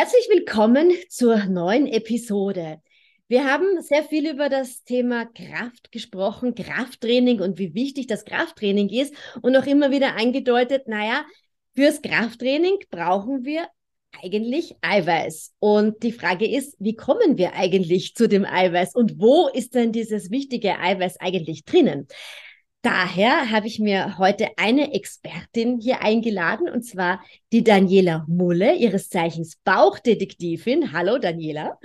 Herzlich willkommen zur neuen Episode. Wir haben sehr viel über das Thema Kraft gesprochen, Krafttraining und wie wichtig das Krafttraining ist und auch immer wieder eingedeutet, naja, fürs Krafttraining brauchen wir eigentlich Eiweiß. Und die Frage ist, wie kommen wir eigentlich zu dem Eiweiß und wo ist denn dieses wichtige Eiweiß eigentlich drinnen? Daher habe ich mir heute eine Expertin hier eingeladen, und zwar die Daniela Mulle, ihres Zeichens Bauchdetektivin. Hallo Daniela.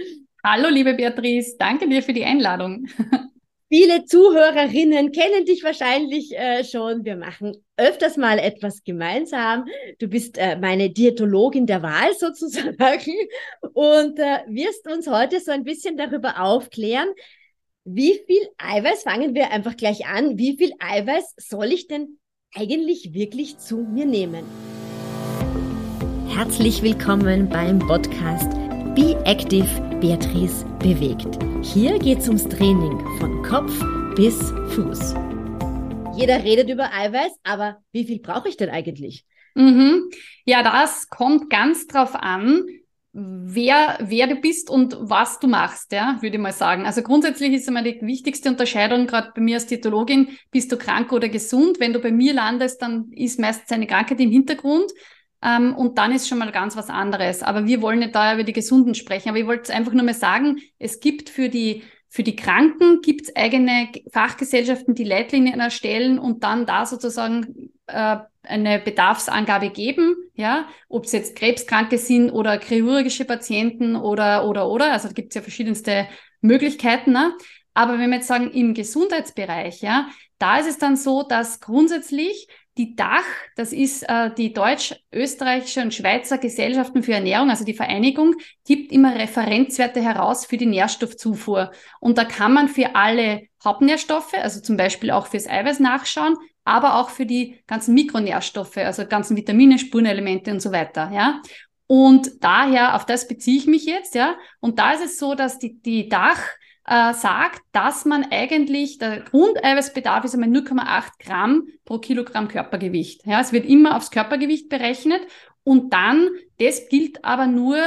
Hallo liebe Beatrice, danke dir für die Einladung. Viele Zuhörerinnen kennen dich wahrscheinlich äh, schon. Wir machen öfters mal etwas gemeinsam. Du bist äh, meine Diätologin der Wahl sozusagen und äh, wirst uns heute so ein bisschen darüber aufklären, wie viel Eiweiß, fangen wir einfach gleich an, wie viel Eiweiß soll ich denn eigentlich wirklich zu mir nehmen? Herzlich willkommen beim Podcast Be Active Beatrice bewegt. Hier geht es ums Training von Kopf bis Fuß. Jeder redet über Eiweiß, aber wie viel brauche ich denn eigentlich? Mhm. Ja, das kommt ganz drauf an, wer, wer du bist und was du machst, ja, würde ich mal sagen. Also grundsätzlich ist immer die wichtigste Unterscheidung, gerade bei mir als Diätologin, bist du krank oder gesund? Wenn du bei mir landest, dann ist meistens eine Krankheit im Hintergrund. Ähm, und dann ist schon mal ganz was anderes. Aber wir wollen nicht da über die Gesunden sprechen. Aber ich wollte einfach nur mal sagen, es gibt für die für die Kranken gibt es eigene Fachgesellschaften, die Leitlinien erstellen und dann da sozusagen äh, eine Bedarfsangabe geben, ja, ob es jetzt Krebskranke sind oder chirurgische Patienten oder oder oder, also da gibt es ja verschiedenste Möglichkeiten. Ne? Aber wenn wir jetzt sagen im Gesundheitsbereich, ja, da ist es dann so, dass grundsätzlich die Dach, das ist äh, die deutsch-österreichische und Schweizer Gesellschaften für Ernährung, also die Vereinigung, gibt immer Referenzwerte heraus für die Nährstoffzufuhr. Und da kann man für alle Hauptnährstoffe, also zum Beispiel auch fürs Eiweiß nachschauen, aber auch für die ganzen Mikronährstoffe, also ganzen Vitamine, Spurenelemente und so weiter, ja. Und daher, auf das beziehe ich mich jetzt, ja. Und da ist es so, dass die, die Dach äh, sagt, dass man eigentlich, der Grundeiweißbedarf ist einmal 0,8 Gramm pro Kilogramm Körpergewicht. Ja, es wird immer aufs Körpergewicht berechnet und dann, das gilt aber nur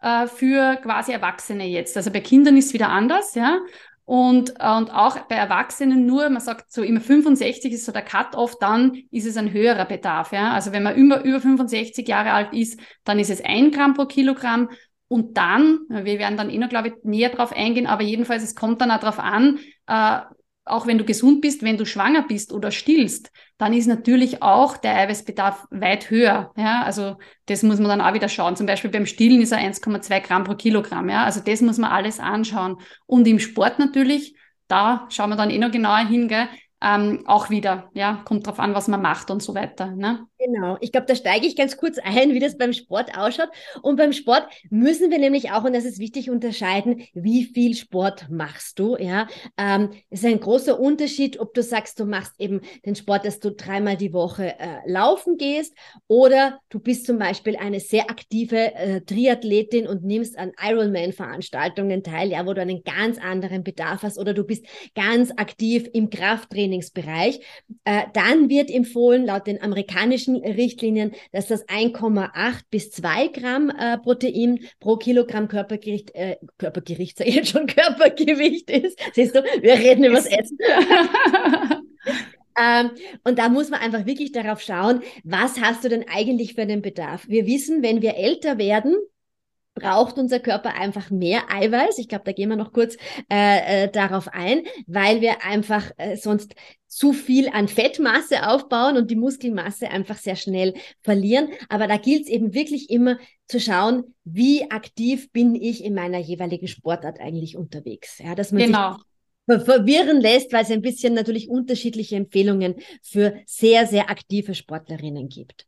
äh, für quasi Erwachsene jetzt. Also bei Kindern ist es wieder anders, ja. Und, und auch bei Erwachsenen nur, man sagt so immer 65 ist so der Cut-off, dann ist es ein höherer Bedarf. Ja? Also wenn man über, über 65 Jahre alt ist, dann ist es ein Gramm pro Kilogramm und dann, wir werden dann eh noch, glaube ich, näher drauf eingehen, aber jedenfalls, es kommt dann auch darauf an, äh, auch wenn du gesund bist, wenn du schwanger bist oder stillst, dann ist natürlich auch der Eiweißbedarf weit höher. Ja, also das muss man dann auch wieder schauen. Zum Beispiel beim Stillen ist er 1,2 Gramm pro Kilogramm. Ja, also das muss man alles anschauen. Und im Sport natürlich, da schauen wir dann eh noch genauer hin, gell? Ähm, auch wieder, ja, kommt drauf an, was man macht und so weiter. Ne? Genau, ich glaube, da steige ich ganz kurz ein, wie das beim Sport ausschaut. Und beim Sport müssen wir nämlich auch, und das ist wichtig, unterscheiden, wie viel Sport machst du. Ja, ähm, es ist ein großer Unterschied, ob du sagst, du machst eben den Sport, dass du dreimal die Woche äh, laufen gehst, oder du bist zum Beispiel eine sehr aktive äh, Triathletin und nimmst an Ironman-Veranstaltungen teil, ja, wo du einen ganz anderen Bedarf hast, oder du bist ganz aktiv im Krafttrainingsbereich. Äh, dann wird empfohlen, laut den amerikanischen Richtlinien, dass das 1,8 bis 2 Gramm äh, Protein pro Kilogramm Körpergewicht, äh, Körpergewicht, sag ich jetzt schon, Körpergewicht ist. Siehst du, wir reden über das Essen. Ähm, und da muss man einfach wirklich darauf schauen, was hast du denn eigentlich für einen Bedarf? Wir wissen, wenn wir älter werden, braucht unser Körper einfach mehr Eiweiß. Ich glaube, da gehen wir noch kurz äh, äh, darauf ein, weil wir einfach äh, sonst zu viel an Fettmasse aufbauen und die Muskelmasse einfach sehr schnell verlieren. Aber da gilt es eben wirklich immer zu schauen, wie aktiv bin ich in meiner jeweiligen Sportart eigentlich unterwegs. Ja, dass man genau. sich verwirren lässt, weil es ein bisschen natürlich unterschiedliche Empfehlungen für sehr, sehr aktive Sportlerinnen gibt.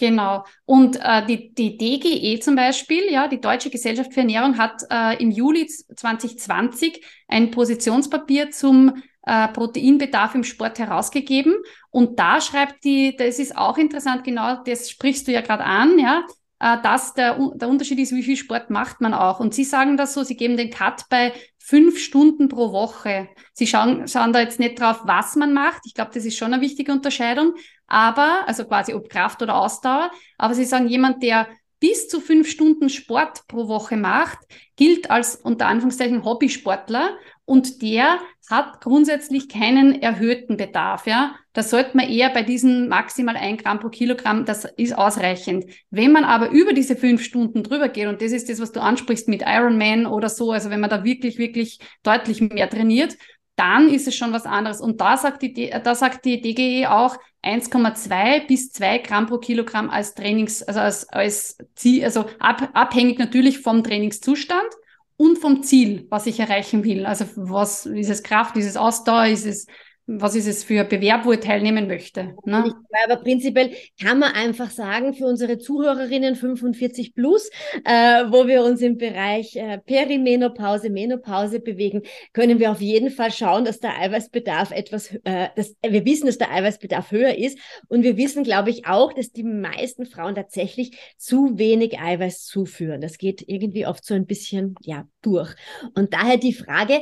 Genau. Und äh, die, die DGE zum Beispiel, ja, die Deutsche Gesellschaft für Ernährung, hat äh, im Juli 2020 ein Positionspapier zum äh, Proteinbedarf im Sport herausgegeben. Und da schreibt die, das ist auch interessant, genau, das sprichst du ja gerade an, ja, äh, dass der, der Unterschied ist, wie viel Sport macht man auch. Und Sie sagen das so, Sie geben den Cut bei fünf Stunden pro Woche. Sie schauen, schauen da jetzt nicht drauf, was man macht. Ich glaube, das ist schon eine wichtige Unterscheidung. Aber, also quasi ob Kraft oder Ausdauer. Aber Sie sagen, jemand, der bis zu fünf Stunden Sport pro Woche macht, gilt als unter Anführungszeichen Hobbysportler und der hat grundsätzlich keinen erhöhten Bedarf. Ja, da sollte man eher bei diesen maximal ein Gramm pro Kilogramm, das ist ausreichend. Wenn man aber über diese fünf Stunden drüber geht und das ist das, was du ansprichst mit Ironman oder so, also wenn man da wirklich wirklich deutlich mehr trainiert, dann ist es schon was anderes. Und da sagt die, da sagt die DGE auch 1,2 bis 2 Gramm pro Kilogramm als Trainings, also als, als Ziel, also ab, abhängig natürlich vom Trainingszustand und vom Ziel, was ich erreichen will. Also was ist es Kraft, ist es Ausdauer, ist es was ist es für Bewerb, wo ich teilnehmen möchte. Ne? Aber prinzipiell kann man einfach sagen, für unsere Zuhörerinnen 45 plus, äh, wo wir uns im Bereich äh, Perimenopause, Menopause bewegen, können wir auf jeden Fall schauen, dass der Eiweißbedarf etwas, äh, dass, wir wissen, dass der Eiweißbedarf höher ist und wir wissen, glaube ich, auch, dass die meisten Frauen tatsächlich zu wenig Eiweiß zuführen. Das geht irgendwie oft so ein bisschen, ja, durch. Und daher die Frage,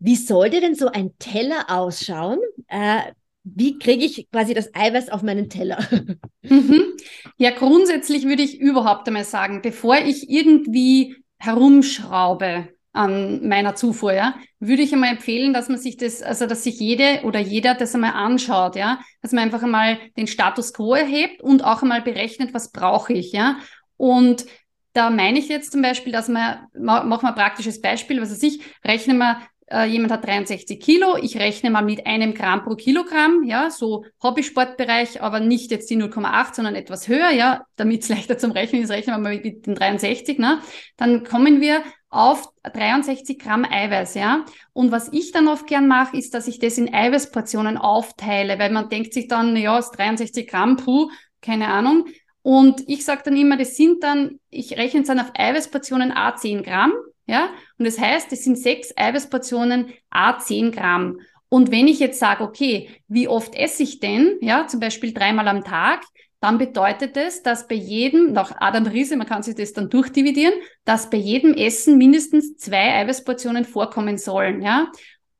wie sollte denn so ein Teller ausschauen? Äh, wie kriege ich quasi das Eiweiß auf meinen Teller? Mhm. Ja, grundsätzlich würde ich überhaupt einmal sagen, bevor ich irgendwie herumschraube an meiner Zufuhr, ja, würde ich einmal empfehlen, dass man sich das, also dass sich jede oder jeder das einmal anschaut, ja, dass man einfach einmal den Status quo erhebt und auch einmal berechnet, was brauche ich, ja. Und da meine ich jetzt zum Beispiel, dass man, machen wir ein praktisches Beispiel, was weiß ich, rechnen wir äh, jemand hat 63 Kilo, ich rechne mal mit einem Gramm pro Kilogramm, ja, so Hobbysportbereich, aber nicht jetzt die 0,8, sondern etwas höher, ja, damit es leichter zum Rechnen ist, rechnen wir mal mit den 63, ne? Dann kommen wir auf 63 Gramm Eiweiß, ja. Und was ich dann oft gern mache, ist, dass ich das in Eiweißportionen aufteile, weil man denkt sich dann, ja, ist 63 Gramm, puh, keine Ahnung. Und ich sage dann immer, das sind dann, ich rechne es dann auf Eiweißportionen A 10 Gramm ja? Und das heißt, es sind sechs Eiweißportionen a 10 Gramm. Und wenn ich jetzt sage, okay, wie oft esse ich denn? Ja, zum Beispiel dreimal am Tag, dann bedeutet es, dass bei jedem, nach Adam Riese, man kann sich das dann durchdividieren, dass bei jedem Essen mindestens zwei Eiweißportionen vorkommen sollen, ja.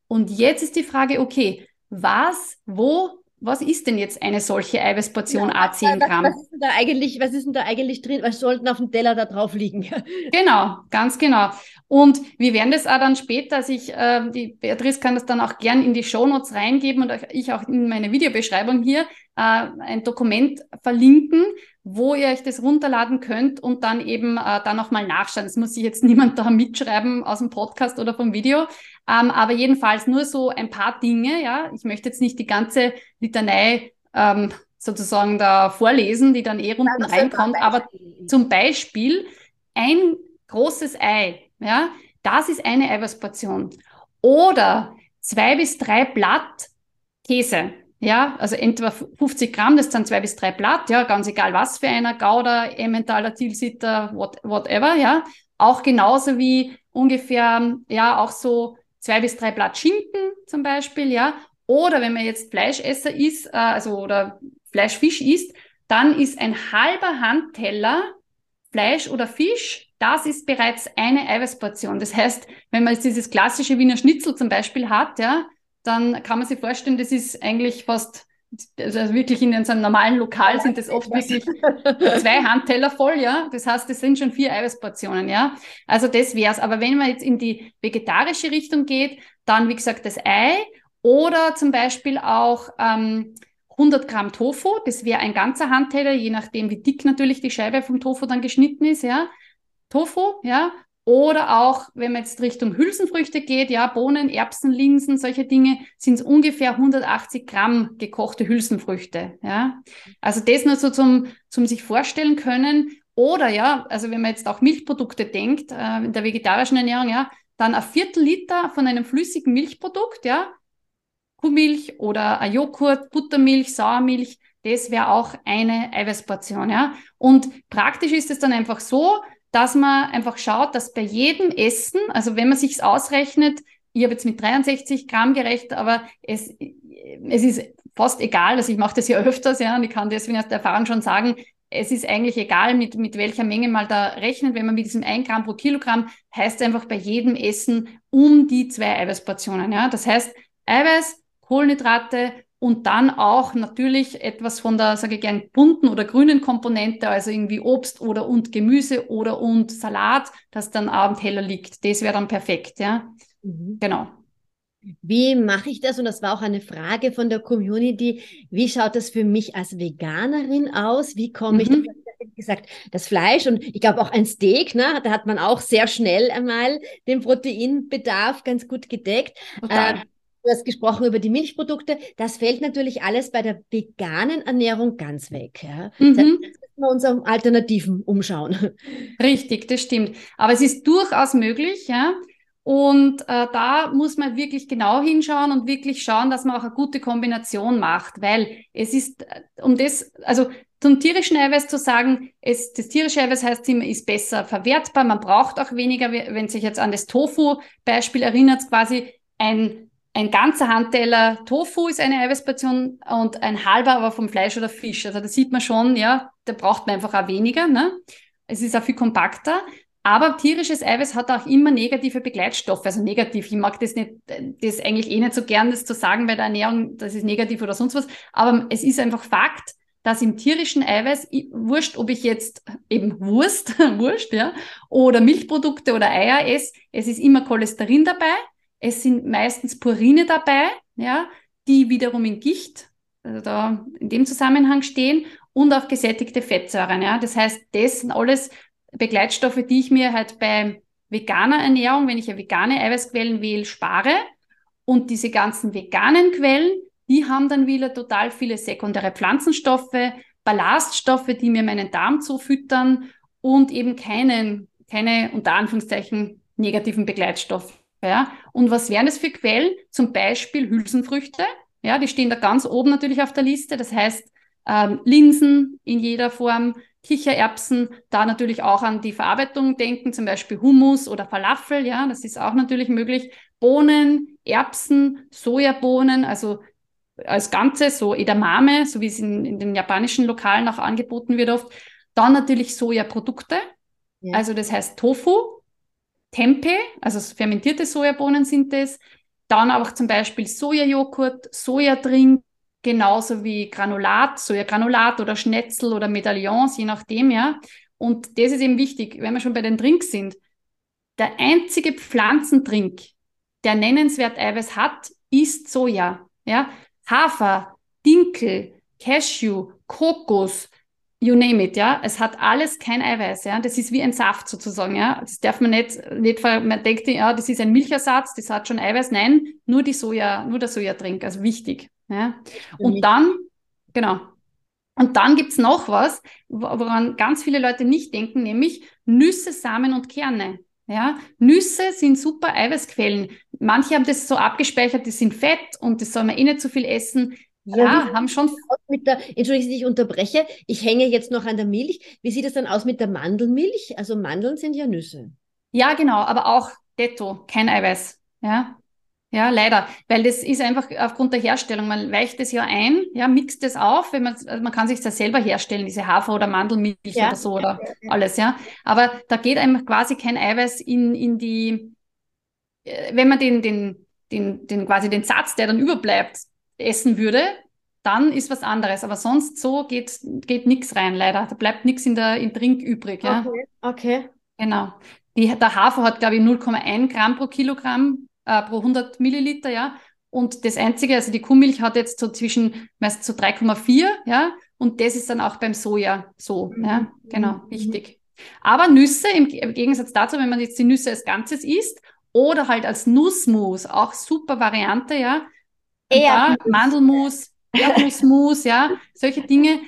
Und jetzt ist die Frage, okay, was, wo was ist denn jetzt eine solche Eiweißportion ja, A10 Gramm? Was, was, ist denn da eigentlich, was ist denn da eigentlich drin? Was sollten auf dem Teller da drauf liegen? genau, ganz genau. Und wir werden das auch dann später, also ich, äh, die Beatrice kann das dann auch gern in die Shownotes reingeben und ich auch in meine Videobeschreibung hier äh, ein Dokument verlinken, wo ihr euch das runterladen könnt und dann eben äh, dann nochmal nachschauen. Das muss sich jetzt niemand da mitschreiben aus dem Podcast oder vom Video. Ähm, aber jedenfalls nur so ein paar Dinge, ja. Ich möchte jetzt nicht die ganze Litanei ähm, sozusagen da vorlesen, die dann eh unten reinkommt. Aber zum Beispiel ein großes Ei, ja, das ist eine Eiweißportion. Oder zwei bis drei Blatt Käse. Ja, also entweder 50 Gramm, das sind zwei bis drei Blatt, ja, ganz egal was für einer, Gouda, Emmentaler, Tilsiter, what, whatever, ja. Auch genauso wie ungefähr, ja, auch so zwei bis drei Blatt Schinken zum Beispiel, ja. Oder wenn man jetzt Fleischesser ist, äh, also oder Fleischfisch isst, dann ist ein halber Handteller Fleisch oder Fisch, das ist bereits eine Eiweißportion. Das heißt, wenn man jetzt dieses klassische Wiener Schnitzel zum Beispiel hat, ja, dann kann man sich vorstellen, das ist eigentlich fast, also wirklich in so einem normalen Lokal sind das oft wirklich zwei Handteller voll, ja. Das heißt, das sind schon vier Eiweißportionen, ja. Also das wär's. Aber wenn man jetzt in die vegetarische Richtung geht, dann wie gesagt das Ei oder zum Beispiel auch ähm, 100 Gramm Tofu, das wäre ein ganzer Handteller, je nachdem wie dick natürlich die Scheibe vom Tofu dann geschnitten ist, ja. Tofu, ja, oder auch, wenn man jetzt Richtung Hülsenfrüchte geht, ja, Bohnen, Erbsen, Linsen, solche Dinge, sind es ungefähr 180 Gramm gekochte Hülsenfrüchte, ja. Also das nur so zum, zum sich vorstellen können. Oder ja, also wenn man jetzt auch Milchprodukte denkt, äh, in der vegetarischen Ernährung, ja, dann ein Viertel Liter von einem flüssigen Milchprodukt, ja, Kuhmilch oder ein Joghurt, Buttermilch, Sauermilch, das wäre auch eine Eiweißportion, ja. Und praktisch ist es dann einfach so, dass man einfach schaut, dass bei jedem Essen, also wenn man sich's ausrechnet, ich habe jetzt mit 63 Gramm gerechnet, aber es, es ist fast egal, also ich mache das ja öfters, ja, und ich kann deswegen aus der Erfahrung schon sagen, es ist eigentlich egal, mit, mit welcher Menge mal da rechnet. Wenn man mit diesem 1 Gramm pro Kilogramm, heißt einfach bei jedem Essen um die zwei Eiweißportionen. Ja? Das heißt, Eiweiß, Kohlenhydrate und dann auch natürlich etwas von der, sage ich gern, bunten oder grünen Komponente, also irgendwie Obst oder und Gemüse oder und Salat, das dann am Teller liegt. Das wäre dann perfekt, ja. Mhm. Genau. Wie mache ich das? Und das war auch eine Frage von der Community. Wie schaut das für mich als Veganerin aus? Wie komme mhm. ich, wie gesagt, das Fleisch und ich glaube auch ein Steak, ne? da hat man auch sehr schnell einmal den Proteinbedarf ganz gut gedeckt. Äh, Du hast gesprochen über die Milchprodukte. Das fällt natürlich alles bei der veganen Ernährung ganz weg. Ja? Mhm. Das heißt, jetzt müssen wir uns auf Alternativen umschauen. Richtig, das stimmt. Aber es ist durchaus möglich, ja. Und äh, da muss man wirklich genau hinschauen und wirklich schauen, dass man auch eine gute Kombination macht, weil es ist, äh, um das, also zum tierischen Eiweiß zu sagen, es, das tierische Eiweiß heißt immer, ist besser verwertbar, man braucht auch weniger, wenn sich jetzt an das Tofu-Beispiel erinnert, quasi ein ein ganzer Handteller Tofu ist eine Eiweißportion und ein halber aber vom Fleisch oder Fisch. Also da sieht man schon, ja, da braucht man einfach auch weniger. Ne? Es ist auch viel kompakter. Aber tierisches Eiweiß hat auch immer negative Begleitstoffe. Also negativ, ich mag das nicht, das eigentlich eh nicht so gern, das zu sagen bei der Ernährung, das ist negativ oder sonst was. Aber es ist einfach Fakt, dass im tierischen Eiweiß, wurscht, ob ich jetzt eben Wurst, Wurst, ja, oder Milchprodukte oder Eier esse, es ist immer Cholesterin dabei es sind meistens Purine dabei, ja, die wiederum in Gicht, also da in dem Zusammenhang stehen und auch gesättigte Fettsäuren. Ja. Das heißt, das sind alles Begleitstoffe, die ich mir halt bei veganer Ernährung, wenn ich ja vegane Eiweißquellen wähle, spare. Und diese ganzen veganen Quellen, die haben dann wieder total viele sekundäre Pflanzenstoffe, Ballaststoffe, die mir meinen Darm zufüttern und eben keinen, keine unter Anführungszeichen negativen Begleitstoffe. Ja? Und was wären das für Quellen? Zum Beispiel Hülsenfrüchte. Ja, die stehen da ganz oben natürlich auf der Liste. Das heißt, ähm, Linsen in jeder Form, Kichererbsen, da natürlich auch an die Verarbeitung denken, zum Beispiel Hummus oder Falafel, ja, das ist auch natürlich möglich. Bohnen, Erbsen, Sojabohnen, also als Ganze, so Edamame, so wie es in, in den japanischen Lokalen auch angeboten wird oft. Dann natürlich Sojaprodukte, ja. also das heißt Tofu, Tempeh, also fermentierte Sojabohnen sind es. Dann auch zum Beispiel Sojajoghurt, Sojadrink, genauso wie Granulat, Sojagranulat oder Schnetzel oder Medaillons, je nachdem, ja. Und das ist eben wichtig, wenn wir schon bei den Drinks sind. Der einzige Pflanzendrink, der nennenswert Eiweiß hat, ist Soja. Ja? Hafer, Dinkel, Cashew, Kokos, you name it, ja. Es hat alles kein Eiweiß, ja. Das ist wie ein Saft sozusagen, ja. Das darf man nicht, nicht, man denkt, ja, das ist ein Milchersatz, das hat schon Eiweiß. Nein, nur die Soja, nur der Sojatrink, also wichtig, ja. Und dann, genau. Und dann gibt's noch was, woran ganz viele Leute nicht denken, nämlich Nüsse, Samen und Kerne. Ja, Nüsse sind super Eiweißquellen. Manche haben das so abgespeichert, die sind fett und das soll man eh nicht zu so viel essen. Ja, haben schon. Mit der, Entschuldigung, ich unterbreche. Ich hänge jetzt noch an der Milch. Wie sieht es dann aus mit der Mandelmilch? Also Mandeln sind ja Nüsse. Ja, genau, aber auch detto, kein Eiweiß. Ja. Ja, leider, weil das ist einfach aufgrund der Herstellung. Man weicht es ja ein, ja, mixt es auf, wenn man, also man kann sich das selber herstellen, diese Hafer- oder Mandelmilch ja. oder so oder ja, ja, alles, ja. Aber da geht einem quasi kein Eiweiß in, in die, äh, wenn man den, den, den, den quasi den Satz, der dann überbleibt, essen würde, dann ist was anderes. Aber sonst so geht, geht nichts rein, leider. Da bleibt nichts in der in Trink übrig. Ja? Okay, okay. Genau. Die, der Hafer hat, glaube ich, 0,1 Gramm pro Kilogramm äh, pro 100 Milliliter, ja. Und das Einzige, also die Kuhmilch hat jetzt so zwischen meist so 3,4, ja. Und das ist dann auch beim Soja so, mhm. ja. Genau, mhm. wichtig. Aber Nüsse, im, im Gegensatz dazu, wenn man jetzt die Nüsse als Ganzes isst oder halt als Nussmus, auch super Variante, ja ja, Mandelmus, Erdnussmus, ja, solche Dinge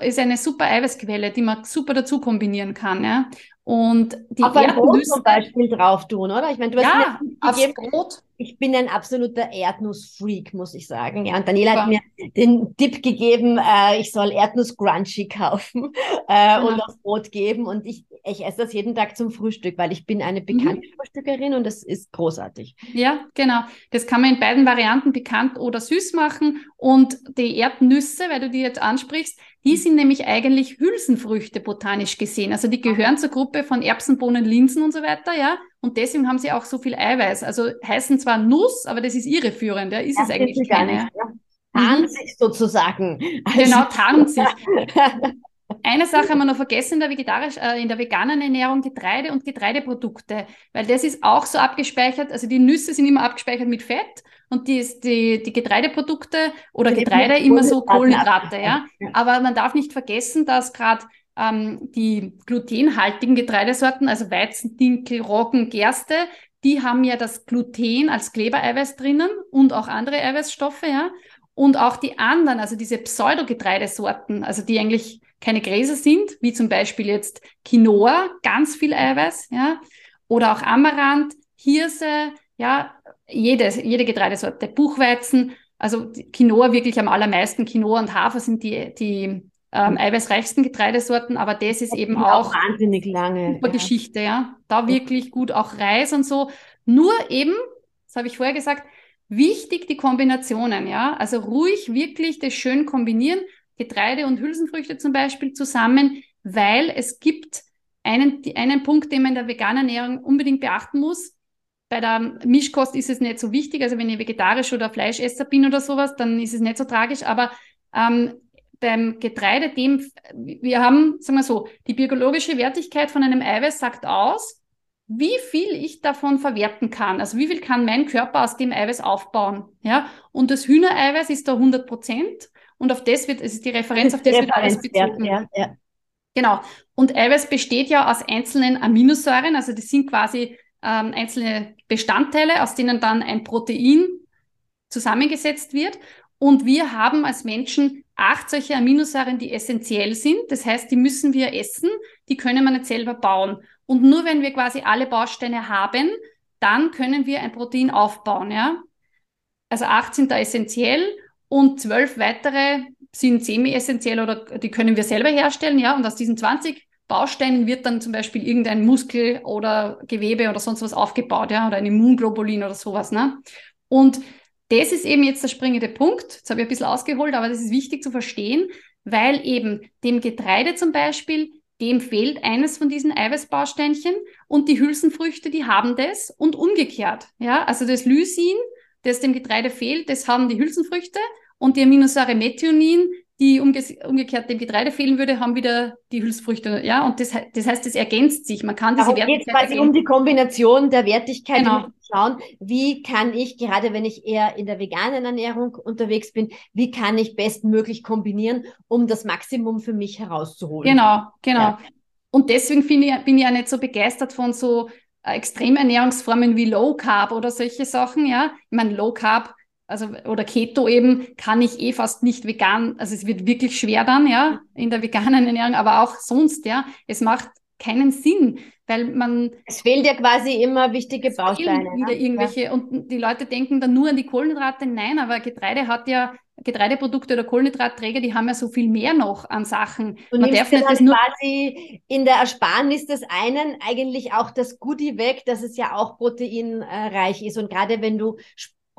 ist eine super Eiweißquelle, die man super dazu kombinieren kann, ja. Und die Auf ein Brot zum Beispiel drauf tun, oder? Ich meine, du hast ja, aufs Brot. Ich bin ein absoluter Erdnussfreak, muss ich sagen. Ja, und Daniela Super. hat mir den Tipp gegeben, äh, ich soll Erdnuss-Crunchy kaufen äh, genau. und auf Brot geben. Und ich, ich esse das jeden Tag zum Frühstück, weil ich bin eine bekannte mhm. Frühstückerin und das ist großartig. Ja, genau. Das kann man in beiden Varianten bekannt oder süß machen. Und die Erdnüsse, weil du die jetzt ansprichst, die sind nämlich eigentlich Hülsenfrüchte botanisch gesehen. Also die gehören zur Gruppe von Erbsen, Bohnen, Linsen und so weiter, ja. Und deswegen haben sie auch so viel Eiweiß. Also heißen zwar Nuss, aber das ist irreführend, ja. Ist das es eigentlich keine. Ja. tarnt sich sozusagen. Also, genau, tarnt sich. Eine Sache haben wir noch vergessen in der, vegetarisch, äh, in der veganen Ernährung, Getreide und Getreideprodukte, weil das ist auch so abgespeichert, also die Nüsse sind immer abgespeichert mit Fett und die, die, die Getreideprodukte oder Getreide immer so Kohlenhydrate, ja. Aber man darf nicht vergessen, dass gerade ähm, die glutenhaltigen Getreidesorten, also Weizen, Dinkel, Roggen, Gerste, die haben ja das Gluten als Klebereiweiß drinnen und auch andere Eiweißstoffe, ja. Und auch die anderen, also diese Pseudogetreidesorten, also die eigentlich keine Gräser sind, wie zum Beispiel jetzt Quinoa, ganz viel Eiweiß, ja, oder auch Amaranth, Hirse, ja, jede, jede Getreidesorte, Buchweizen, also Quinoa wirklich am allermeisten. Quinoa und Hafer sind die, die ähm, eiweißreichsten Getreidesorten, aber das ist das eben auch, wahnsinnig lange super ja. Geschichte, ja. Da wirklich gut auch Reis und so. Nur eben, das habe ich vorher gesagt, wichtig die Kombinationen, ja. Also ruhig wirklich das schön kombinieren Getreide und Hülsenfrüchte zum Beispiel zusammen, weil es gibt einen, einen Punkt, den man in der veganen Ernährung unbedingt beachten muss. Bei der Mischkost ist es nicht so wichtig. Also wenn ich vegetarisch oder Fleischesser bin oder sowas, dann ist es nicht so tragisch. Aber ähm, beim Getreide, dem, wir haben, sagen wir so, die biologische Wertigkeit von einem Eiweiß sagt aus, wie viel ich davon verwerten kann. Also wie viel kann mein Körper aus dem Eiweiß aufbauen. Ja? Und das Hühnereiweiß ist da 100 Prozent und auf das wird, es ist die Referenz, auf das wird alles bezogen. Ja, ja. Genau. Und Eiweiß besteht ja aus einzelnen Aminosäuren, also das sind quasi ähm, einzelne Bestandteile, aus denen dann ein Protein zusammengesetzt wird. Und wir haben als Menschen acht solche Aminosäuren, die essentiell sind. Das heißt, die müssen wir essen, die können wir nicht selber bauen. Und nur wenn wir quasi alle Bausteine haben, dann können wir ein Protein aufbauen, ja. Also acht sind da essentiell und zwölf weitere sind semi-essentiell oder die können wir selber herstellen, ja. Und aus diesen 20 Bausteinen wird dann zum Beispiel irgendein Muskel oder Gewebe oder sonst was aufgebaut, ja, oder ein Immunglobulin oder sowas, ne. Und das ist eben jetzt der springende Punkt. Jetzt habe ich ein bisschen ausgeholt, aber das ist wichtig zu verstehen, weil eben dem Getreide zum Beispiel, dem fehlt eines von diesen Eiweißbausteinchen und die Hülsenfrüchte, die haben das und umgekehrt. Ja, also das Lysin, das dem Getreide fehlt, das haben die Hülsenfrüchte und die Aminosäure Methionin, die umge umgekehrt dem Getreide fehlen würde, haben wieder die Hülsenfrüchte. Ja, und das, das heißt, es ergänzt sich. Man kann diese Darum Wertigkeit. geht quasi um die Kombination der Wertigkeit. Genau. Schauen, wie kann ich, gerade wenn ich eher in der veganen Ernährung unterwegs bin, wie kann ich bestmöglich kombinieren, um das Maximum für mich herauszuholen. Genau, genau. Ja. Und deswegen ich, bin ich ja nicht so begeistert von so äh, Extremernährungsformen wie Low Carb oder solche Sachen, ja. Ich meine, Low Carb also oder Keto eben, kann ich eh fast nicht vegan, also es wird wirklich schwer dann, ja, in der veganen Ernährung, aber auch sonst, ja, es macht keinen Sinn, weil man... Es fehlt ja quasi immer wichtige Bausteine. Wieder ne? irgendwelche, ja. und die Leute denken dann nur an die Kohlenhydrate, nein, aber Getreide hat ja, Getreideprodukte oder Kohlenhydratträger, die haben ja so viel mehr noch an Sachen. Du man darf nicht das nur quasi in der Ersparnis des einen eigentlich auch das Goodie weg, dass es ja auch proteinreich ist. Und gerade wenn du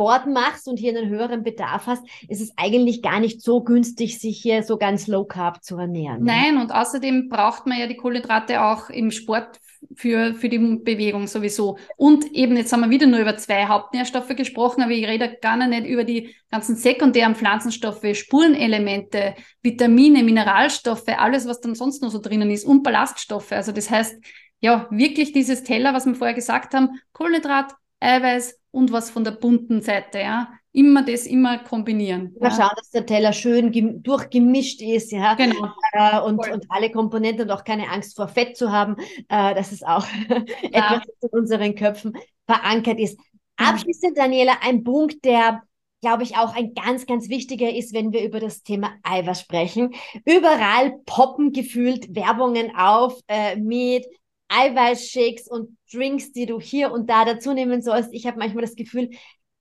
Sport machst und hier einen höheren Bedarf hast, ist es eigentlich gar nicht so günstig, sich hier so ganz low carb zu ernähren. Nein, und außerdem braucht man ja die Kohlenhydrate auch im Sport für, für die Bewegung sowieso. Und eben, jetzt haben wir wieder nur über zwei Hauptnährstoffe gesprochen, aber ich rede gar nicht über die ganzen sekundären Pflanzenstoffe, Spurenelemente, Vitamine, Mineralstoffe, alles, was dann sonst noch so drinnen ist und Ballaststoffe. Also das heißt, ja, wirklich dieses Teller, was wir vorher gesagt haben, Kohlenhydrat, Eiweiß und was von der bunten Seite, ja. Immer das, immer kombinieren. Immer ja. schauen, dass der Teller schön durchgemischt ist, ja. Genau. Äh, und, und alle Komponenten und auch keine Angst vor Fett zu haben. Äh, das ist auch ja. etwas, das in unseren Köpfen verankert ist. Abschließend, Daniela, ein Punkt, der glaube ich, auch ein ganz, ganz wichtiger ist, wenn wir über das Thema Eiweiß sprechen. Überall poppen gefühlt Werbungen auf äh, mit Eiweißshakes und Drinks, die du hier und da dazu nehmen sollst. Ich habe manchmal das Gefühl,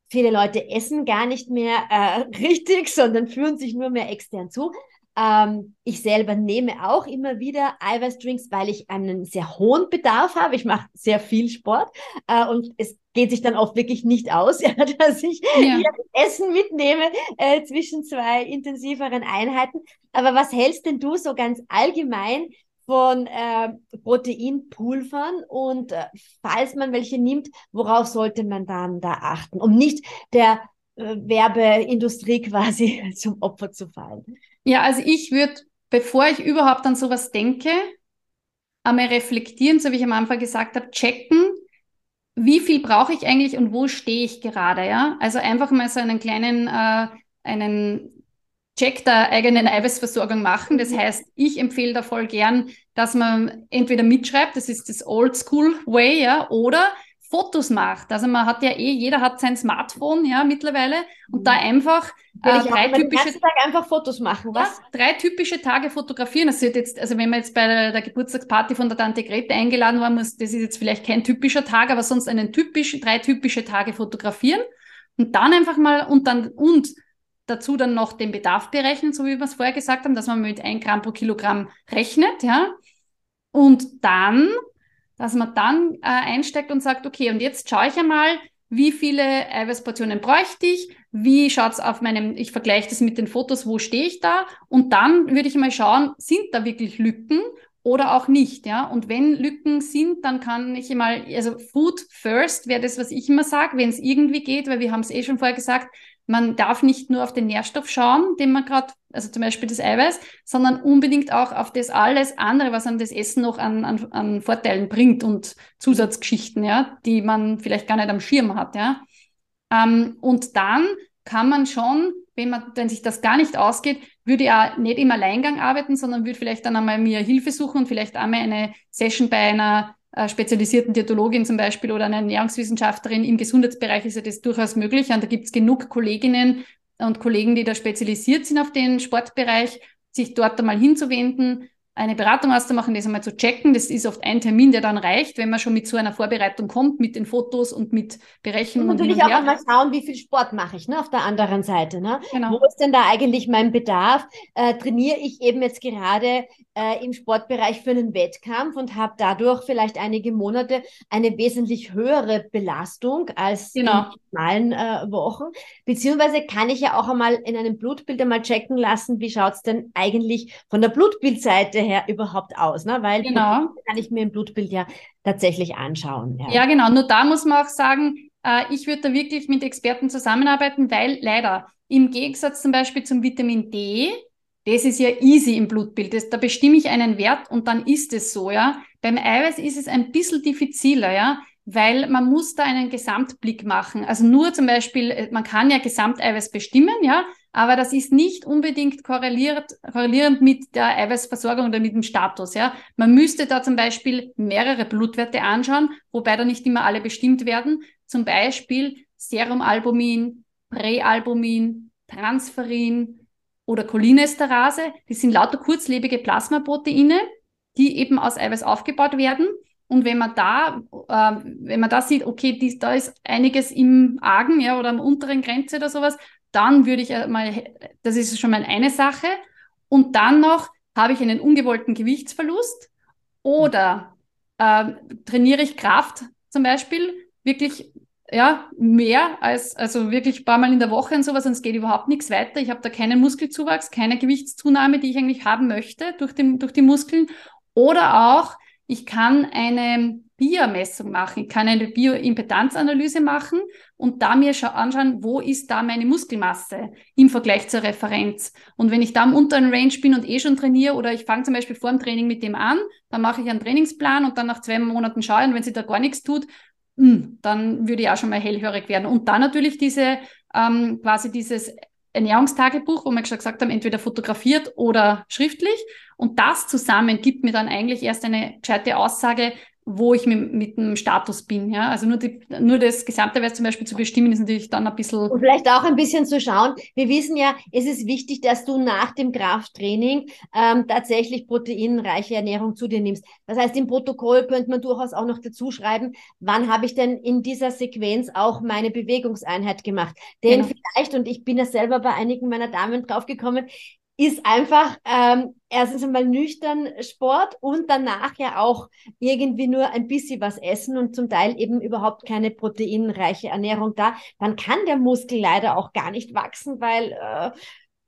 viele Leute essen gar nicht mehr äh, richtig, sondern führen sich nur mehr extern zu. Ähm, ich selber nehme auch immer wieder Eiweißdrinks, weil ich einen sehr hohen Bedarf habe. Ich mache sehr viel Sport äh, und es geht sich dann oft wirklich nicht aus, ja, dass ich ja. Essen mitnehme äh, zwischen zwei intensiveren Einheiten. Aber was hältst denn du so ganz allgemein von äh, Proteinpulvern und äh, falls man welche nimmt, worauf sollte man dann da achten, um nicht der äh, Werbeindustrie quasi zum Opfer zu fallen? Ja, also ich würde, bevor ich überhaupt an sowas denke, einmal reflektieren, so wie ich am Anfang gesagt habe, checken, wie viel brauche ich eigentlich und wo stehe ich gerade, ja? Also einfach mal so einen kleinen, äh, einen Check der eigenen Eiweißversorgung machen. Das mhm. heißt, ich empfehle da voll gern, dass man entweder mitschreibt, das ist das Old School Way, ja, oder Fotos macht. Also man hat ja eh, jeder hat sein Smartphone, ja, mittlerweile, und da mhm. einfach äh, drei typische Tag einfach Fotos machen, was? Ja, drei typische Tage fotografieren. Wird jetzt, also wenn man jetzt bei der, der Geburtstagsparty von der Tante Grete eingeladen war, muss, das ist jetzt vielleicht kein typischer Tag, aber sonst einen typisch, drei typische Tage fotografieren und dann einfach mal und dann und dazu dann noch den Bedarf berechnen, so wie wir es vorher gesagt haben, dass man mit ein Gramm pro Kilogramm rechnet, ja. Und dann dass man dann äh, einsteckt und sagt, okay, und jetzt schaue ich einmal, wie viele Eiweißportionen bräuchte ich, wie schaut es auf meinem, ich vergleiche das mit den Fotos, wo stehe ich da und dann würde ich mal schauen, sind da wirklich Lücken oder auch nicht, ja. Und wenn Lücken sind, dann kann ich mal, also Food first wäre das, was ich immer sage, wenn es irgendwie geht, weil wir haben es eh schon vorher gesagt, man darf nicht nur auf den Nährstoff schauen, den man gerade, also zum Beispiel das Eiweiß, sondern unbedingt auch auf das alles andere, was an das Essen noch an, an, an Vorteilen bringt und Zusatzgeschichten, ja, die man vielleicht gar nicht am Schirm hat, ja. Ähm, und dann kann man schon, wenn man, wenn sich das gar nicht ausgeht, würde ja nicht im Alleingang arbeiten, sondern würde vielleicht dann einmal mir Hilfe suchen und vielleicht einmal eine Session bei einer spezialisierten Diätologin zum Beispiel oder einer Ernährungswissenschaftlerin im Gesundheitsbereich ist ja das durchaus möglich. Und da gibt es genug Kolleginnen und Kollegen, die da spezialisiert sind auf den Sportbereich, sich dort einmal hinzuwenden eine Beratung auszumachen, das einmal zu checken. Das ist oft ein Termin, der dann reicht, wenn man schon mit so einer Vorbereitung kommt, mit den Fotos und mit Berechnungen. Und natürlich und auch einmal schauen, wie viel Sport mache ich, ne, auf der anderen Seite, ne? Genau. Wo ist denn da eigentlich mein Bedarf? Äh, trainiere ich eben jetzt gerade äh, im Sportbereich für einen Wettkampf und habe dadurch vielleicht einige Monate eine wesentlich höhere Belastung als genau. in normalen äh, Wochen. Beziehungsweise kann ich ja auch einmal in einem Blutbild einmal checken lassen, wie schaut es denn eigentlich von der Blutbildseite her überhaupt aus, ne? Weil genau. kann ich mir im Blutbild ja tatsächlich anschauen. Ja, ja genau. Nur da muss man auch sagen, äh, ich würde da wirklich mit Experten zusammenarbeiten, weil leider im Gegensatz zum Beispiel zum Vitamin D, das ist ja easy im Blutbild. Das, da bestimme ich einen Wert und dann ist es so, ja. Beim Eiweiß ist es ein bisschen diffiziler, ja weil man muss da einen Gesamtblick machen. Also nur zum Beispiel, äh, man kann ja Gesamteiweiß bestimmen, ja, aber das ist nicht unbedingt korreliert, korrelierend mit der Eiweißversorgung oder mit dem Status. Ja. Man müsste da zum Beispiel mehrere Blutwerte anschauen, wobei da nicht immer alle bestimmt werden. Zum Beispiel Serumalbumin, Präalbumin, Transferin oder Cholinesterase. Die sind lauter kurzlebige Plasmaproteine, die eben aus Eiweiß aufgebaut werden. Und wenn man da, äh, wenn man da sieht, okay, dies, da ist einiges im Argen, ja, oder am unteren Grenze oder sowas, dann würde ich mal, das ist schon mal eine Sache. Und dann noch habe ich einen ungewollten Gewichtsverlust oder äh, trainiere ich Kraft zum Beispiel wirklich ja, mehr als, also wirklich ein paar Mal in der Woche und sowas, sonst geht überhaupt nichts weiter. Ich habe da keinen Muskelzuwachs, keine Gewichtszunahme, die ich eigentlich haben möchte durch, den, durch die Muskeln. Oder auch, ich kann eine Biermessung machen. Ich kann eine Bioimpedanzanalyse machen und da mir anschauen, wo ist da meine Muskelmasse im Vergleich zur Referenz. Und wenn ich da am unteren Range bin und eh schon trainiere oder ich fange zum Beispiel vor dem Training mit dem an, dann mache ich einen Trainingsplan und dann nach zwei Monaten schaue und wenn sie da gar nichts tut, hm, dann würde ich auch schon mal hellhörig werden. Und dann natürlich diese, ähm, quasi dieses Ernährungstagebuch, wo wir schon gesagt haben, entweder fotografiert oder schriftlich. Und das zusammen gibt mir dann eigentlich erst eine gescheite Aussage, wo ich mit, mit dem Status bin. Ja? Also nur, die, nur das Gesamterweis zum Beispiel zu bestimmen, ist natürlich dann ein bisschen. Und vielleicht auch ein bisschen zu schauen. Wir wissen ja, es ist wichtig, dass du nach dem Krafttraining ähm, tatsächlich proteinreiche Ernährung zu dir nimmst. Das heißt, im Protokoll könnte man durchaus auch noch dazu schreiben, wann habe ich denn in dieser Sequenz auch meine Bewegungseinheit gemacht. Denn genau. vielleicht, und ich bin ja selber bei einigen meiner Damen draufgekommen, ist einfach ähm, erstens einmal nüchtern Sport und danach ja auch irgendwie nur ein bisschen was essen und zum Teil eben überhaupt keine proteinreiche Ernährung da, dann kann der Muskel leider auch gar nicht wachsen, weil äh,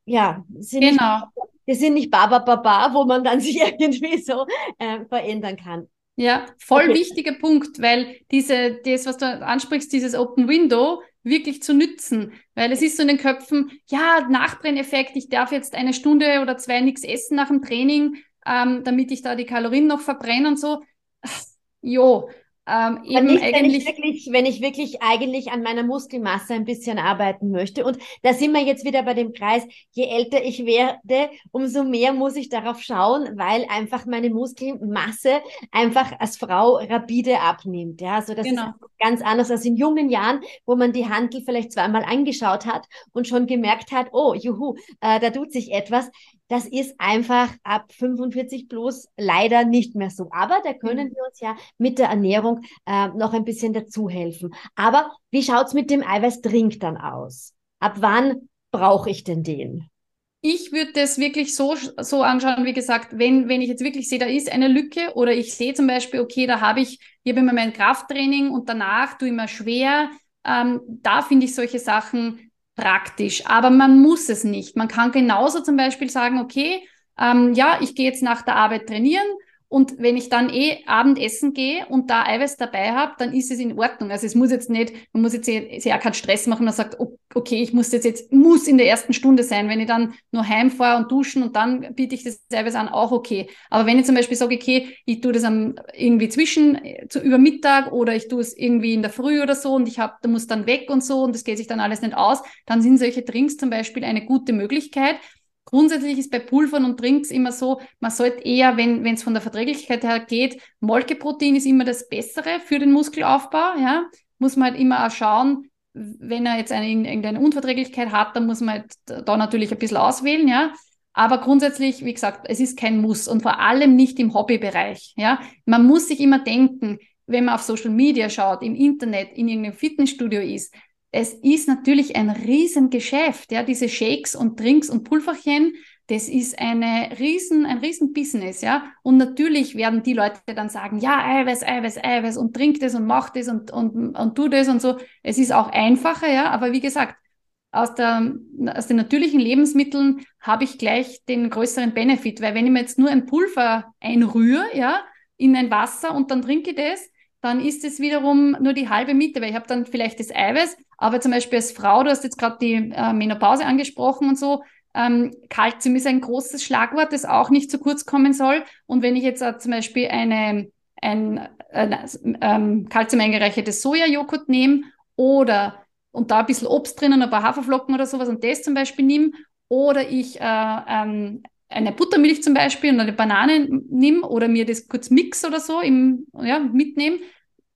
ja, sind genau. nicht, wir sind nicht Baba Baba, wo man dann sich irgendwie so äh, verändern kann. Ja, voll okay. wichtiger Punkt, weil diese, das, was du ansprichst, dieses Open Window, wirklich zu nützen. Weil es ist so in den Köpfen, ja, Nachbrenneffekt, ich darf jetzt eine Stunde oder zwei nichts essen nach dem Training, ähm, damit ich da die Kalorien noch verbrenne und so. Jo, ähm, eben nicht, wenn ich wirklich, wenn ich wirklich eigentlich an meiner Muskelmasse ein bisschen arbeiten möchte. Und da sind wir jetzt wieder bei dem Kreis, je älter ich werde, umso mehr muss ich darauf schauen, weil einfach meine Muskelmasse einfach als Frau rapide abnimmt. Ja, also das genau. ist ganz anders als in jungen Jahren, wo man die Handel vielleicht zweimal angeschaut hat und schon gemerkt hat, oh, juhu, äh, da tut sich etwas. Das ist einfach ab 45 plus leider nicht mehr so. Aber da können mhm. wir uns ja mit der Ernährung äh, noch ein bisschen dazu helfen. Aber wie schaut es mit dem Eiweißdrink dann aus? Ab wann brauche ich denn den? ich würde das wirklich so, so anschauen, wie gesagt, wenn, wenn ich jetzt wirklich sehe, da ist eine Lücke oder ich sehe zum Beispiel, okay, da habe ich, ich habe immer mein Krafttraining und danach tue ich mir schwer, ähm, da finde ich solche Sachen praktisch, aber man muss es nicht. Man kann genauso zum Beispiel sagen, okay, ähm, ja, ich gehe jetzt nach der Arbeit trainieren und wenn ich dann eh Abendessen gehe und da Eiweiß dabei habe, dann ist es in Ordnung. Also es muss jetzt nicht, man muss jetzt sehr keinen Stress machen, man sagt, okay, ich muss jetzt jetzt, muss in der ersten Stunde sein. Wenn ich dann nur heimfahre und duschen und dann biete ich das Eiweiß an, auch okay. Aber wenn ich zum Beispiel sage, okay, ich tue das am, irgendwie zwischen, zu, über Mittag oder ich tue es irgendwie in der Früh oder so und ich habe, da muss dann weg und so und das geht sich dann alles nicht aus, dann sind solche Drinks zum Beispiel eine gute Möglichkeit. Grundsätzlich ist bei Pulvern und Drinks immer so, man sollte eher, wenn es von der Verträglichkeit her geht, Molkeprotein ist immer das Bessere für den Muskelaufbau. Ja? Muss man halt immer auch schauen, wenn er jetzt eine, irgendeine Unverträglichkeit hat, dann muss man halt da natürlich ein bisschen auswählen, ja. Aber grundsätzlich, wie gesagt, es ist kein Muss und vor allem nicht im Hobbybereich, ja. Man muss sich immer denken, wenn man auf Social Media schaut, im Internet, in irgendeinem Fitnessstudio ist, es ist natürlich ein Riesengeschäft, ja, diese Shakes und Drinks und Pulverchen, das ist eine riesen, ein Riesenbusiness, ja. Und natürlich werden die Leute dann sagen, ja, Eiweiß, Eiweiß, Eiweiß und trink das und mach das und, und, und tu das und so. Es ist auch einfacher, ja, aber wie gesagt, aus, der, aus den natürlichen Lebensmitteln habe ich gleich den größeren Benefit, weil wenn ich mir jetzt nur ein Pulver einrühre, ja, in ein Wasser und dann trinke ich das, dann ist es wiederum nur die halbe Miete, weil ich habe dann vielleicht das Eiweiß, aber zum Beispiel als Frau, du hast jetzt gerade die äh, Menopause angesprochen und so, ähm, Kalzium ist ein großes Schlagwort, das auch nicht zu kurz kommen soll. Und wenn ich jetzt äh, zum Beispiel eine, ein äh, ähm, Kalzium eingereichertes Sojajoghurt nehme oder und da ein bisschen Obst drinnen, ein paar Haferflocken oder sowas und das zum Beispiel nehme, oder ich äh, ähm, eine Buttermilch zum Beispiel und eine Banane nimm oder mir das kurz mix oder so im, ja, mitnehme,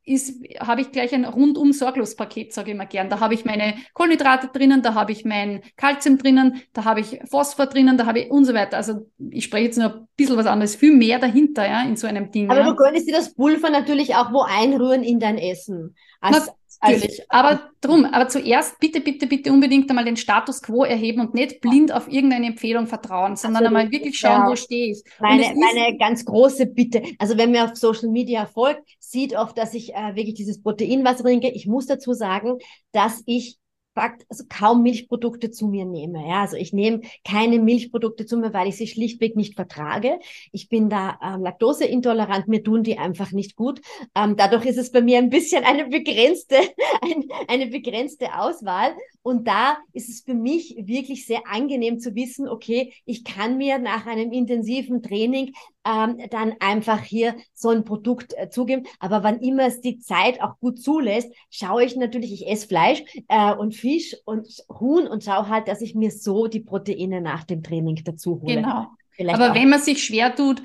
ist, habe ich gleich ein rundum sorglos Paket, sage ich immer gern. Da habe ich meine Kohlenhydrate drinnen, da habe ich mein Kalzium drinnen, da habe ich Phosphor drinnen, da habe ich und so weiter. Also ich spreche jetzt nur ein bisschen was anderes, viel mehr dahinter, ja, in so einem Ding. Aber ja. du könntest dir das Pulver natürlich auch wo einrühren in dein Essen. Als, Natürlich. Also, aber drum, aber zuerst bitte, bitte, bitte unbedingt einmal den Status quo erheben und nicht blind auf irgendeine Empfehlung vertrauen, sondern Absolut. einmal wirklich schauen, ja. wo stehe ich. Meine, meine ganz große Bitte, also wenn mir auf Social Media folgt, sieht oft, dass ich äh, wirklich dieses Proteinwasser trinke. Ich muss dazu sagen, dass ich also kaum Milchprodukte zu mir nehme. Ja, also ich nehme keine Milchprodukte zu mir, weil ich sie schlichtweg nicht vertrage. Ich bin da ähm, laktoseintolerant, mir tun die einfach nicht gut. Ähm, dadurch ist es bei mir ein bisschen eine begrenzte, ein, eine begrenzte Auswahl. Und da ist es für mich wirklich sehr angenehm zu wissen, okay, ich kann mir nach einem intensiven Training ähm, dann einfach hier so ein Produkt äh, zugeben. Aber wann immer es die Zeit auch gut zulässt, schaue ich natürlich, ich esse Fleisch äh, und Fisch und Huhn und schaue halt, dass ich mir so die Proteine nach dem Training dazu hole. Genau. Vielleicht Aber wenn man sich schwer tut,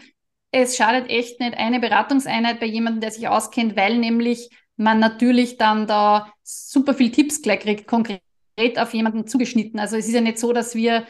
es schadet echt nicht eine Beratungseinheit bei jemandem, der sich auskennt, weil nämlich man natürlich dann da super viel Tipps gleich kriegt, konkret auf jemanden zugeschnitten. Also es ist ja nicht so, dass wir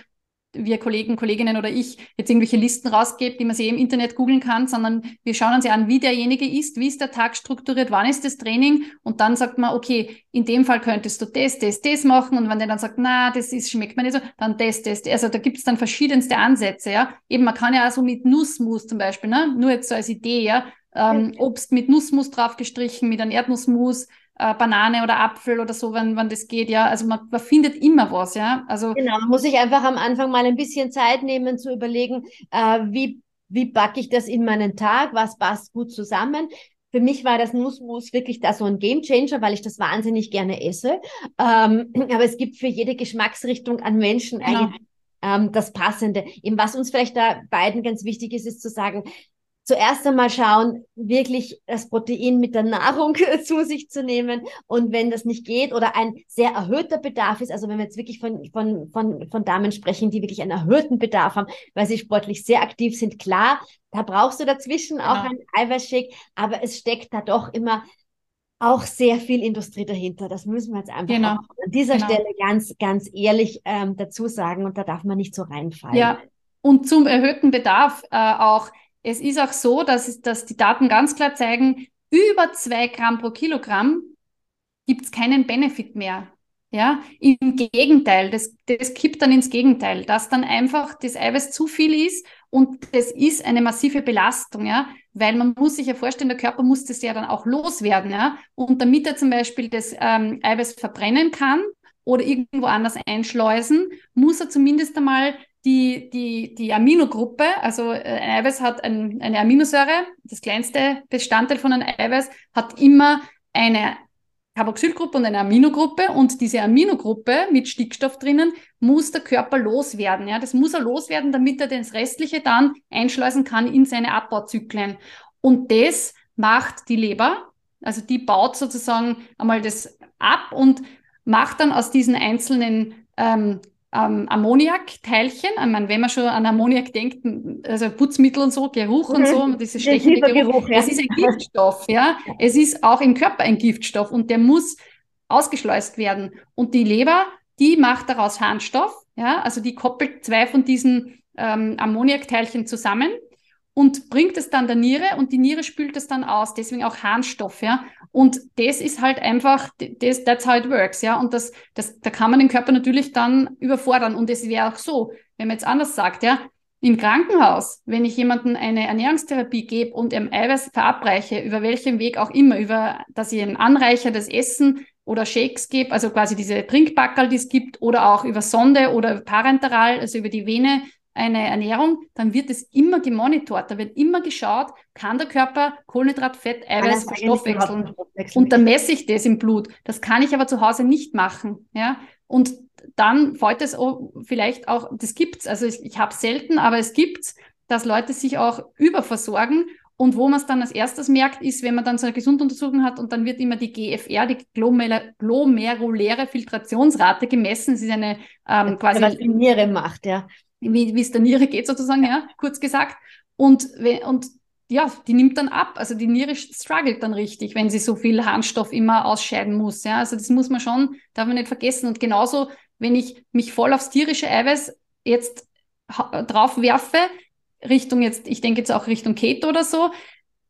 wir Kollegen, Kolleginnen oder ich jetzt irgendwelche Listen rausgebe, die man sich im Internet googeln kann, sondern wir schauen uns ja an, wie derjenige ist, wie ist der Tag strukturiert, wann ist das Training und dann sagt man, okay, in dem Fall könntest du das, das, das machen und wenn der dann sagt, na, das ist, schmeckt mir nicht so, dann das, das, das. Also da gibt es dann verschiedenste Ansätze, ja. Eben, man kann ja auch so mit Nussmus zum Beispiel, ne? nur jetzt so als Idee, ja, ähm, Obst mit Nussmus draufgestrichen, mit einem Erdnussmus, äh, Banane oder Apfel oder so, wenn, wenn das geht, ja. Also man, man findet immer was, ja. Also genau, man muss sich einfach am Anfang mal ein bisschen Zeit nehmen zu überlegen, äh, wie wie backe ich das in meinen Tag, was passt gut zusammen. für mich war das Nussmus wirklich da so ein Gamechanger, weil ich das wahnsinnig gerne esse. Ähm, aber es gibt für jede Geschmacksrichtung an Menschen genau. eigentlich ähm, das Passende. Eben was uns vielleicht da beiden ganz wichtig ist, ist zu sagen, zuerst einmal schauen, wirklich das Protein mit der Nahrung zu sich zu nehmen. Und wenn das nicht geht oder ein sehr erhöhter Bedarf ist, also wenn wir jetzt wirklich von, von, von, von Damen sprechen, die wirklich einen erhöhten Bedarf haben, weil sie sportlich sehr aktiv sind, klar, da brauchst du dazwischen genau. auch einen Eiweißshake, aber es steckt da doch immer auch sehr viel Industrie dahinter. Das müssen wir jetzt einfach genau. an dieser genau. Stelle ganz, ganz ehrlich ähm, dazu sagen und da darf man nicht so reinfallen. Ja, und zum erhöhten Bedarf äh, auch es ist auch so, dass, dass die Daten ganz klar zeigen, über zwei Gramm pro Kilogramm gibt es keinen Benefit mehr. Ja, im Gegenteil, das, das kippt dann ins Gegenteil, dass dann einfach das Eiweiß zu viel ist und das ist eine massive Belastung, ja, weil man muss sich ja vorstellen, der Körper muss das ja dann auch loswerden, ja, und damit er zum Beispiel das ähm, Eiweiß verbrennen kann oder irgendwo anders einschleusen, muss er zumindest einmal die, die, die Aminogruppe, also äh, ein Eiweiß hat ein, eine Aminosäure, das kleinste Bestandteil von einem Eiweiß, hat immer eine Carboxylgruppe und eine Aminogruppe und diese Aminogruppe mit Stickstoff drinnen muss der Körper loswerden. Ja, das muss er loswerden, damit er das Restliche dann einschleusen kann in seine Abbauzyklen. Und das macht die Leber, also die baut sozusagen einmal das ab und macht dann aus diesen einzelnen ähm, ähm, Ammoniakteilchen. Ich meine, wenn man schon an Ammoniak denkt, also Putzmittel und so, Geruch und so, mhm. dieses stechende Geruch, Geruch ja. es ist ein Giftstoff, ja. Es ist auch im Körper ein Giftstoff und der muss ausgeschleust werden. Und die Leber, die macht daraus Harnstoff, ja, also die koppelt zwei von diesen ähm, Ammoniakteilchen zusammen und bringt es dann der Niere und die Niere spült es dann aus, deswegen auch Harnstoff, ja. Und das ist halt einfach, das, that's how it works, ja. Und das, das, da kann man den Körper natürlich dann überfordern. Und es wäre auch so, wenn man jetzt anders sagt, ja, im Krankenhaus, wenn ich jemanden eine Ernährungstherapie gebe und ihm Eiweiß verabreiche, über welchem Weg auch immer, über, dass ich ihm anreiche das Essen oder Shakes gebe, also quasi diese Trinkbackerl, die es gibt, oder auch über Sonde oder parenteral, also über die Vene eine Ernährung, dann wird es immer gemonitort. Da wird immer geschaut, kann der Körper Kohlenhydrat, Fett, Eiweiß verstoffwechseln. Und dann messe ich das im Blut. Das kann ich aber zu Hause nicht machen. Ja? Und dann fällt es vielleicht auch, das gibt's, also ich, ich habe selten, aber es gibt's, dass Leute sich auch überversorgen und wo man es dann als erstes merkt, ist, wenn man dann so eine Gesunduntersuchung hat und dann wird immer die GFR, die glomeruläre Filtrationsrate gemessen. Das ist eine ähm, quasi. Was die Niere macht, ja wie es der Niere geht sozusagen, ja, kurz gesagt. Und, und ja, die nimmt dann ab. Also die Niere struggelt dann richtig, wenn sie so viel Harnstoff immer ausscheiden muss. Ja, also das muss man schon, darf man nicht vergessen. Und genauso, wenn ich mich voll aufs tierische Eiweiß jetzt drauf werfe, Richtung jetzt, ich denke jetzt auch Richtung Keto oder so,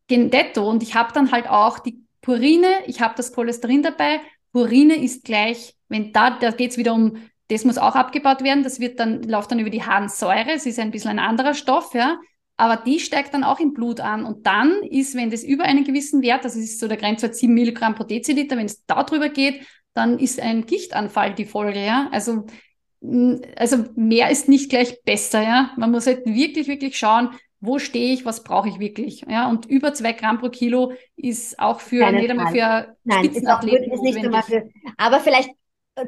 Detto. Und ich habe dann halt auch die Purine, ich habe das Cholesterin dabei. Purine ist gleich, wenn da, da geht es wieder um das muss auch abgebaut werden. Das wird dann, läuft dann über die Harnsäure. Es ist ein bisschen ein anderer Stoff, ja. Aber die steigt dann auch im Blut an. Und dann ist, wenn das über einen gewissen Wert, das ist so der Grenzwert 7 Milligramm pro Deziliter, wenn es da drüber geht, dann ist ein Gichtanfall die Folge, ja. Also, also mehr ist nicht gleich besser, ja. Man muss halt wirklich, wirklich schauen, wo stehe ich, was brauche ich wirklich, ja. Und über zwei Gramm pro Kilo ist auch für, Keine nicht einmal für Nein, Spitzenathleten ist auch nicht einmal für, aber vielleicht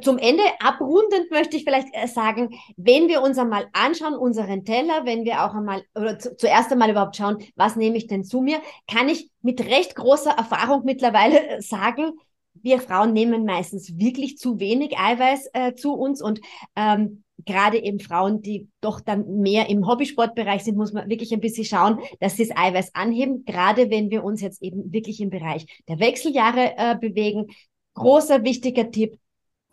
zum Ende abrundend möchte ich vielleicht äh, sagen, wenn wir uns einmal anschauen, unseren Teller, wenn wir auch einmal oder zu, zuerst einmal überhaupt schauen, was nehme ich denn zu mir, kann ich mit recht großer Erfahrung mittlerweile äh, sagen, wir Frauen nehmen meistens wirklich zu wenig Eiweiß äh, zu uns und ähm, gerade eben Frauen, die doch dann mehr im Hobbysportbereich sind, muss man wirklich ein bisschen schauen, dass sie das Eiweiß anheben, gerade wenn wir uns jetzt eben wirklich im Bereich der Wechseljahre äh, bewegen. Großer wichtiger Tipp,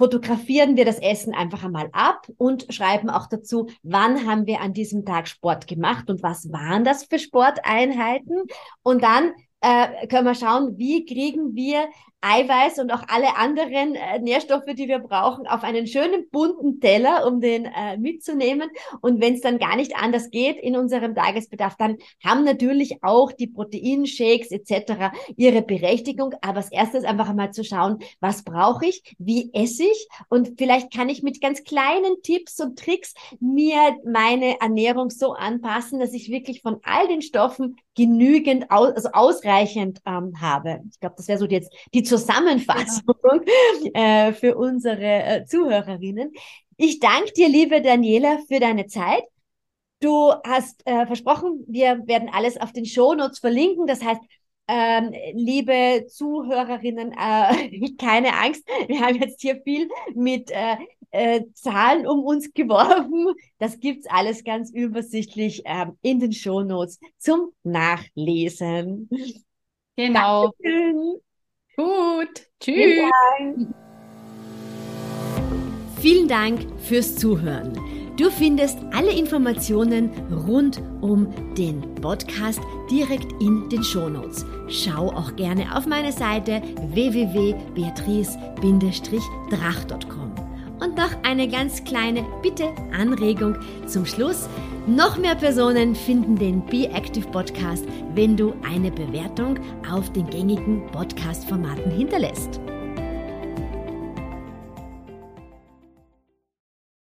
fotografieren wir das Essen einfach einmal ab und schreiben auch dazu, wann haben wir an diesem Tag Sport gemacht und was waren das für Sporteinheiten. Und dann äh, können wir schauen, wie kriegen wir Eiweiß und auch alle anderen äh, Nährstoffe, die wir brauchen, auf einen schönen bunten Teller, um den äh, mitzunehmen. Und wenn es dann gar nicht anders geht in unserem Tagesbedarf, dann haben natürlich auch die Proteinshakes etc. ihre Berechtigung. Aber als erstes einfach einmal zu schauen, was brauche ich, wie esse ich und vielleicht kann ich mit ganz kleinen Tipps und Tricks mir meine Ernährung so anpassen, dass ich wirklich von all den Stoffen genügend, aus, also ausreichend ähm, habe. Ich glaube, das wäre so jetzt die Zusammenfassung äh, für unsere äh, Zuhörerinnen. Ich danke dir, liebe Daniela, für deine Zeit. Du hast äh, versprochen, wir werden alles auf den Shownotes verlinken. Das heißt, ähm, liebe Zuhörerinnen, äh, keine Angst, wir haben jetzt hier viel mit äh, äh, Zahlen um uns geworfen. Das gibt's alles ganz übersichtlich ähm, in den Shownotes zum Nachlesen. Genau. Dankeschön. Gut. Tschüss. Vielen Dank fürs Zuhören. Du findest alle Informationen rund um den Podcast direkt in den Shownotes. Schau auch gerne auf meine Seite www.beatrice-drach.com. Und noch eine ganz kleine Bitte, Anregung zum Schluss. Noch mehr Personen finden den Be Active Podcast, wenn du eine Bewertung auf den gängigen Podcast-Formaten hinterlässt.